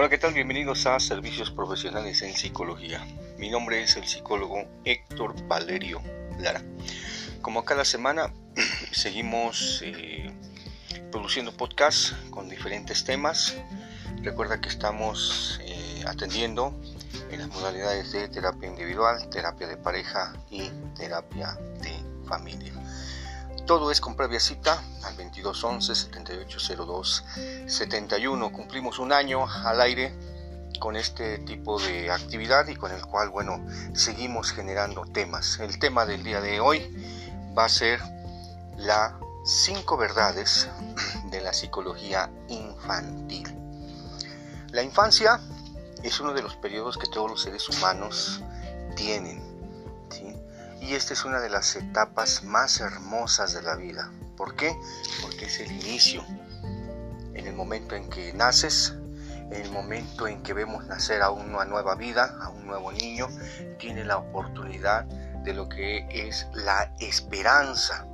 Hola, ¿qué tal? Bienvenidos a Servicios Profesionales en Psicología. Mi nombre es el psicólogo Héctor Valerio Lara. Como cada semana, seguimos eh, produciendo podcasts con diferentes temas. Recuerda que estamos eh, atendiendo en las modalidades de terapia individual, terapia de pareja y terapia de familia. Todo es con previa cita al 2211-7802-71. Cumplimos un año al aire con este tipo de actividad y con el cual, bueno, seguimos generando temas. El tema del día de hoy va a ser las cinco verdades de la psicología infantil. La infancia es uno de los periodos que todos los seres humanos tienen y esta es una de las etapas más hermosas de la vida. ¿Por qué? Porque es el inicio. En el momento en que naces, en el momento en que vemos nacer a una nueva vida, a un nuevo niño, tiene la oportunidad de lo que es la esperanza,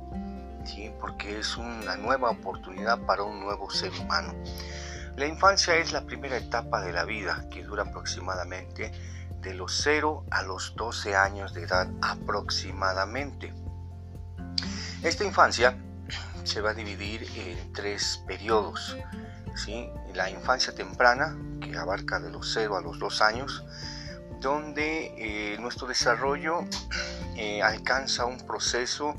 ¿sí? porque es una nueva oportunidad para un nuevo ser humano. La infancia es la primera etapa de la vida que dura aproximadamente de los 0 a los 12 años de edad aproximadamente. Esta infancia se va a dividir en tres periodos. ¿sí? La infancia temprana, que abarca de los 0 a los 2 años, donde eh, nuestro desarrollo eh, alcanza un proceso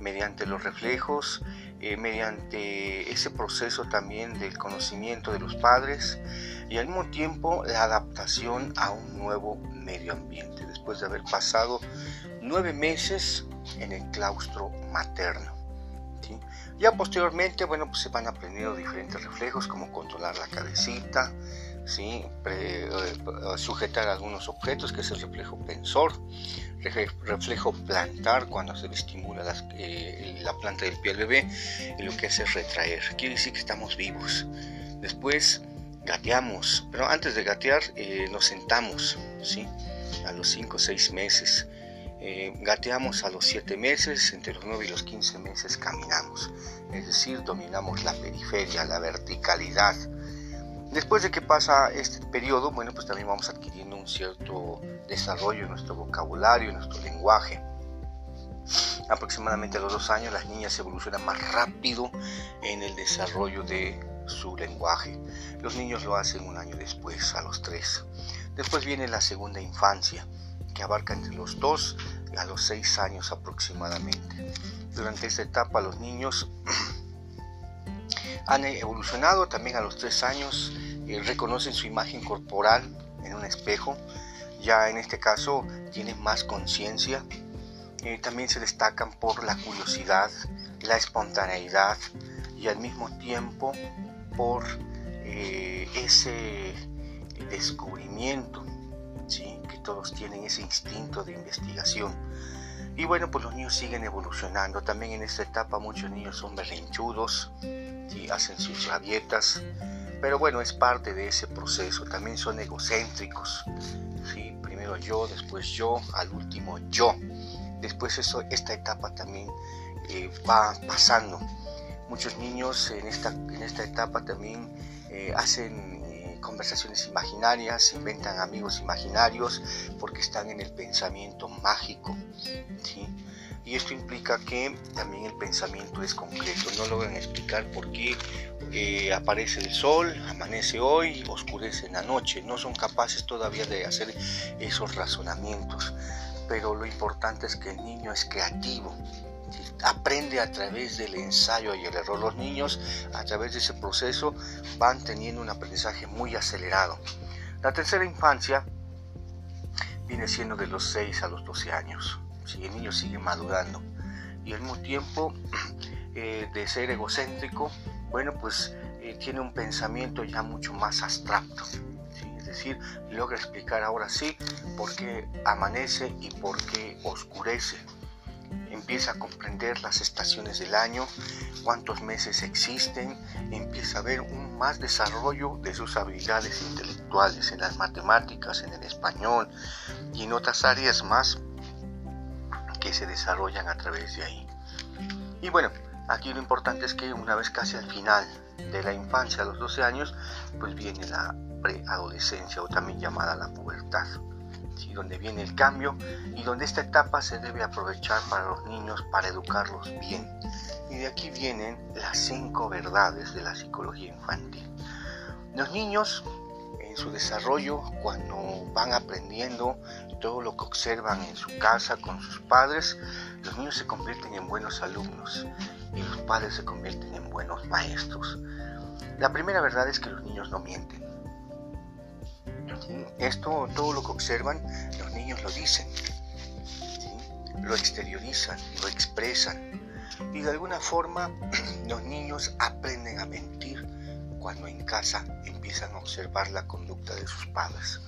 mediante los reflejos, eh, mediante ese proceso también del conocimiento de los padres y al mismo tiempo la adaptación a un nuevo medio ambiente, después de haber pasado nueve meses en el claustro materno. Ya posteriormente, bueno, pues se van aprendiendo diferentes reflejos como controlar la cabecita, ¿sí? Eh, sujetar algunos objetos, que es el reflejo pensor, reflejo plantar cuando se estimula eh, la planta del pie al bebé, y lo que hace es retraer. Quiere decir que estamos vivos. Después gateamos, pero antes de gatear eh, nos sentamos, ¿sí? A los 5 o 6 meses. Eh, gateamos a los 7 meses, entre los 9 y los 15 meses caminamos, es decir, dominamos la periferia, la verticalidad. Después de que pasa este periodo, bueno, pues también vamos adquiriendo un cierto desarrollo en nuestro vocabulario, en nuestro lenguaje. Aproximadamente a los dos años las niñas evolucionan más rápido en el desarrollo de su lenguaje. Los niños lo hacen un año después, a los tres. Después viene la segunda infancia, que abarca entre los 2 a los 6 años aproximadamente. Durante esta etapa los niños han evolucionado también a los 3 años, eh, reconocen su imagen corporal en un espejo, ya en este caso tienen más conciencia, eh, también se destacan por la curiosidad, la espontaneidad y al mismo tiempo por eh, ese descubrimiento que todos tienen ese instinto de investigación. Y bueno, pues los niños siguen evolucionando. También en esta etapa muchos niños son berrinchudos, y hacen sus rabietas, pero bueno, es parte de ese proceso. También son egocéntricos. ¿sí? Primero yo, después yo, al último yo. Después eso, esta etapa también eh, va pasando. Muchos niños en esta, en esta etapa también eh, hacen conversaciones imaginarias, inventan amigos imaginarios porque están en el pensamiento mágico. Y esto implica que también el pensamiento es concreto, no logran explicar por qué eh, aparece el sol, amanece hoy, oscurece en la noche, no son capaces todavía de hacer esos razonamientos, pero lo importante es que el niño es creativo, aprende a través del ensayo y el error. Los niños a través de ese proceso van teniendo un aprendizaje muy acelerado. La tercera infancia viene siendo de los 6 a los 12 años. Si el niño sigue madurando y al mismo tiempo eh, de ser egocéntrico, bueno, pues eh, tiene un pensamiento ya mucho más abstracto. Es decir, logra explicar ahora sí por qué amanece y por qué oscurece empieza a comprender las estaciones del año, cuántos meses existen, empieza a ver un más desarrollo de sus habilidades intelectuales en las matemáticas, en el español y en otras áreas más que se desarrollan a través de ahí. Y bueno, aquí lo importante es que una vez casi al final de la infancia, a los 12 años, pues viene la preadolescencia o también llamada la pubertad, donde viene el cambio y donde esta etapa se debe aprovechar para los niños para educarlos bien. Y de aquí vienen las cinco verdades de la psicología infantil. Los niños en su desarrollo, cuando van aprendiendo todo lo que observan en su casa con sus padres, los niños se convierten en buenos alumnos y los padres se convierten en buenos maestros. La primera verdad es que los niños no mienten. Esto, todo lo que observan, los niños lo dicen, lo exteriorizan, lo expresan. Y de alguna forma los niños aprenden a mentir cuando en casa empiezan a observar la conducta de sus padres.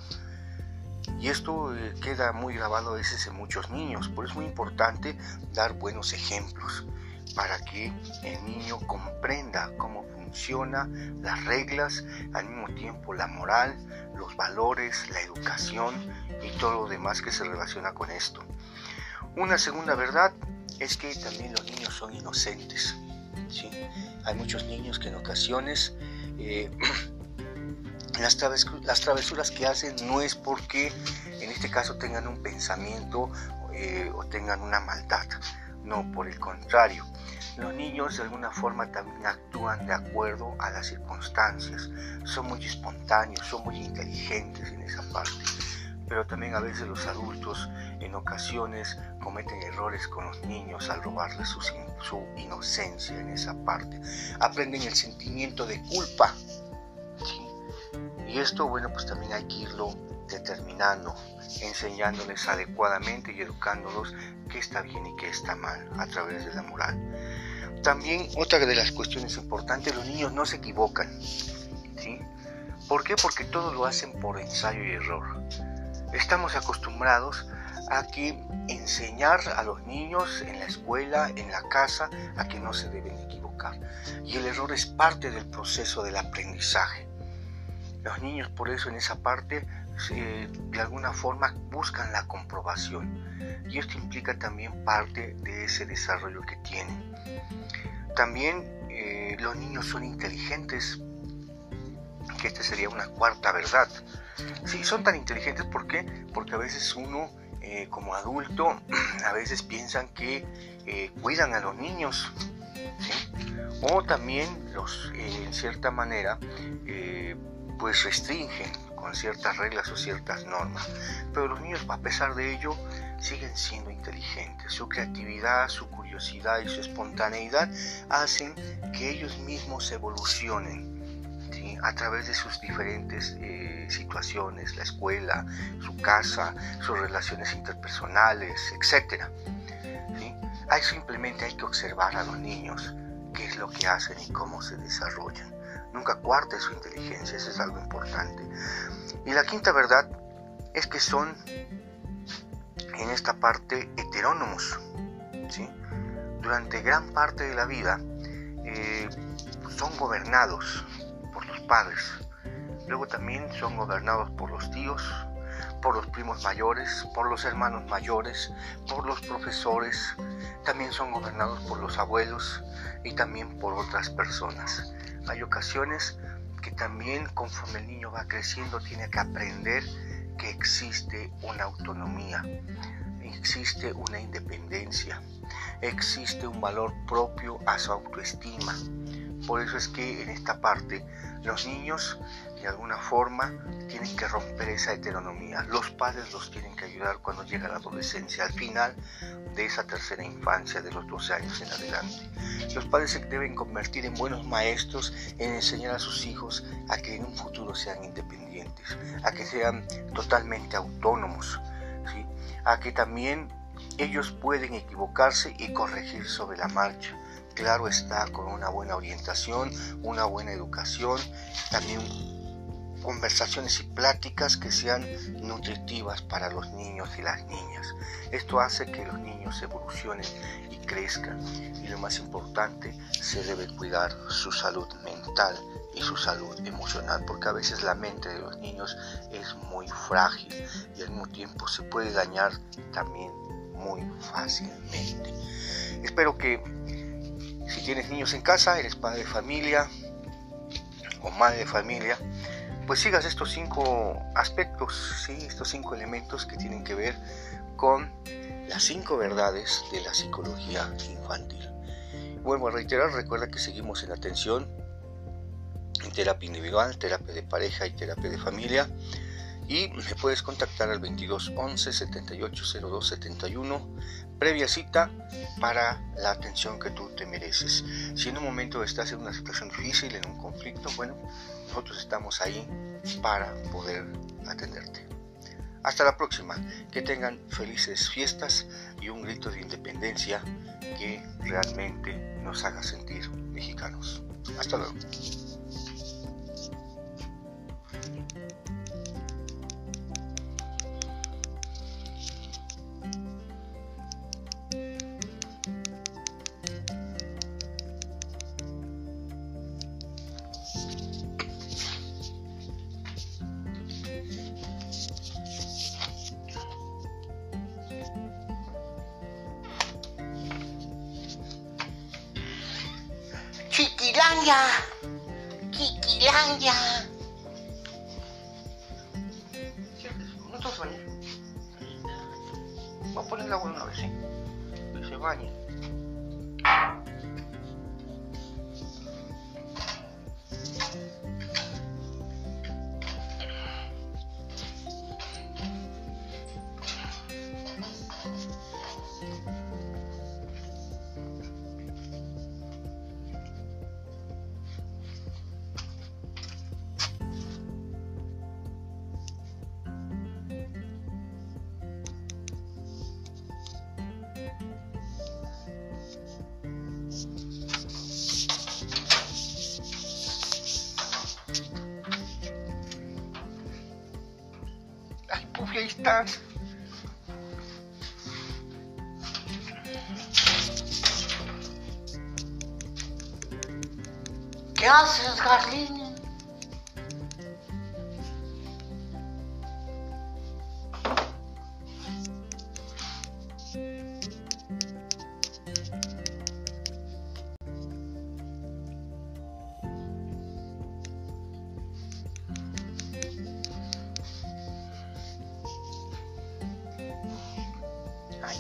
Y esto eh, queda muy grabado a veces en muchos niños, por eso es muy importante dar buenos ejemplos para que el niño comprenda cómo funciona las reglas, al mismo tiempo la moral, los valores, la educación y todo lo demás que se relaciona con esto. Una segunda verdad es que también los niños son inocentes. ¿sí? Hay muchos niños que en ocasiones eh, las, travesuras que hacen no es porque en este caso tengan un pensamiento eh, o tengan una maldad, no, por el contrario. Los niños de alguna forma también actúan de acuerdo a las circunstancias, son muy espontáneos, son muy inteligentes en esa parte. Pero también a veces los adultos en ocasiones cometen errores con los niños al robarles su, su inocencia en esa parte. Aprenden el sentimiento de culpa. Y esto, bueno, pues también hay que irlo determinando, enseñándoles adecuadamente y educándolos qué está bien y qué está mal a través de la moral. También otra de las cuestiones importantes, los niños no se equivocan. ¿sí? ¿Por qué? Porque todo lo hacen por ensayo y error. Estamos acostumbrados a que enseñar a los niños en la escuela, en la casa, a que no se deben equivocar. Y el error es parte del proceso del aprendizaje. Los niños por eso en esa parte de alguna forma buscan la comprobación y esto implica también parte de ese desarrollo que tienen. También eh, los niños son inteligentes, que esta sería una cuarta verdad. Sí, son tan inteligentes ¿por qué? porque a veces uno eh, como adulto a veces piensan que eh, cuidan a los niños o también los en cierta manera pues restringen con ciertas reglas o ciertas normas. Pero los niños, a pesar de ello, siguen siendo inteligentes. Su creatividad, su curiosidad y su espontaneidad hacen que ellos mismos evolucionen a través de sus diferentes eh, situaciones, la escuela, su casa, sus relaciones interpersonales, etc. Hay simplemente hay que observar a los niños qué es lo que hacen y cómo se desarrollan. Nunca cuarte su inteligencia, eso es algo importante. Y la quinta verdad es que son en esta parte heterónomos. ¿sí? Durante gran parte de la vida eh, son gobernados por los padres. Luego también son gobernados por los tíos, por los primos mayores, por los hermanos mayores, por los profesores. También son gobernados por los abuelos y también por otras personas. Hay ocasiones que también conforme el niño va creciendo tiene que aprender que existe una autonomía, existe una independencia, existe un valor propio a su autoestima. Por eso es que en esta parte los niños de alguna forma tienen que romper esa heteronomía. Los padres los tienen que ayudar cuando llega la adolescencia, al final de esa tercera infancia de los 12 años en adelante. Los padres se deben convertir en buenos maestros en enseñar a sus hijos a que en un futuro sean independientes, a que sean totalmente autónomos, a que también ellos pueden equivocarse y corregir sobre la marcha claro está, con una buena orientación, una buena educación, también conversaciones y pláticas que sean nutritivas para los niños y las niñas. Esto hace que los niños evolucionen y crezcan. Y lo más importante, se debe cuidar su salud mental y su salud emocional, porque a veces la mente de los niños es muy frágil y al mismo tiempo se puede dañar también muy fácilmente. Espero que si tienes niños en casa, eres padre de familia o madre de familia, pues sigas estos cinco aspectos, ¿sí? estos cinco elementos que tienen que ver con las cinco verdades de la psicología infantil. Vuelvo a reiterar, recuerda que seguimos en atención en terapia individual, terapia de pareja y terapia de familia. Y me puedes contactar al 22 11 78 02 71 previa cita para la atención que tú te mereces. Si en un momento estás en una situación difícil, en un conflicto, bueno, nosotros estamos ahí para poder atenderte. Hasta la próxima, que tengan felices fiestas y un grito de independencia que realmente nos haga sentir mexicanos. Hasta luego. Kikilangya. Kikilangya. Ay, Puffy, ahí estás. ¿Qué haces, Garlini?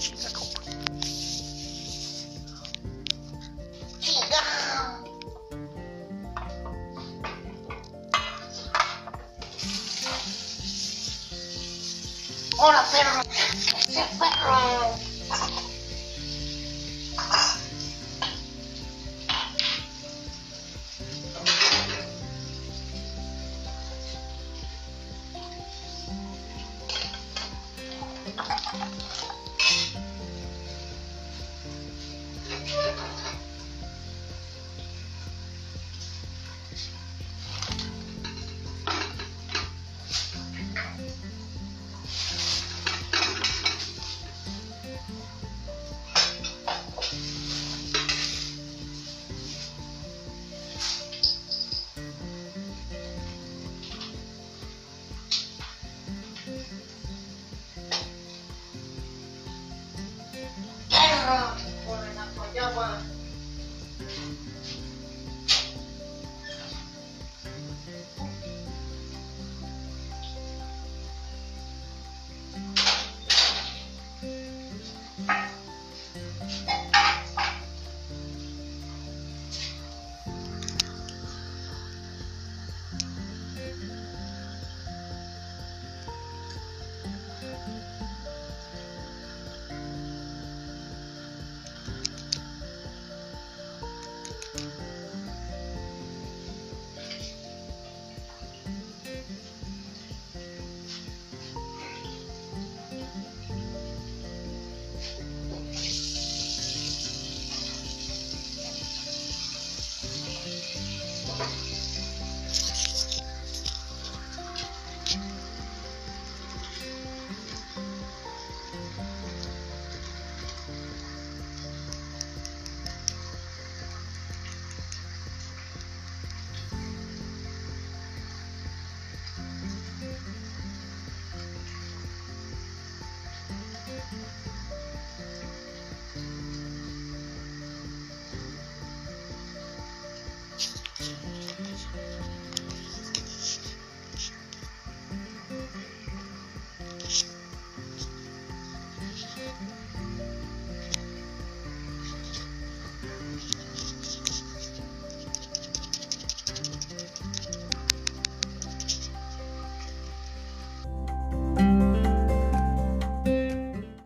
Chinga, compa. Chica. Hola, perro. Perro.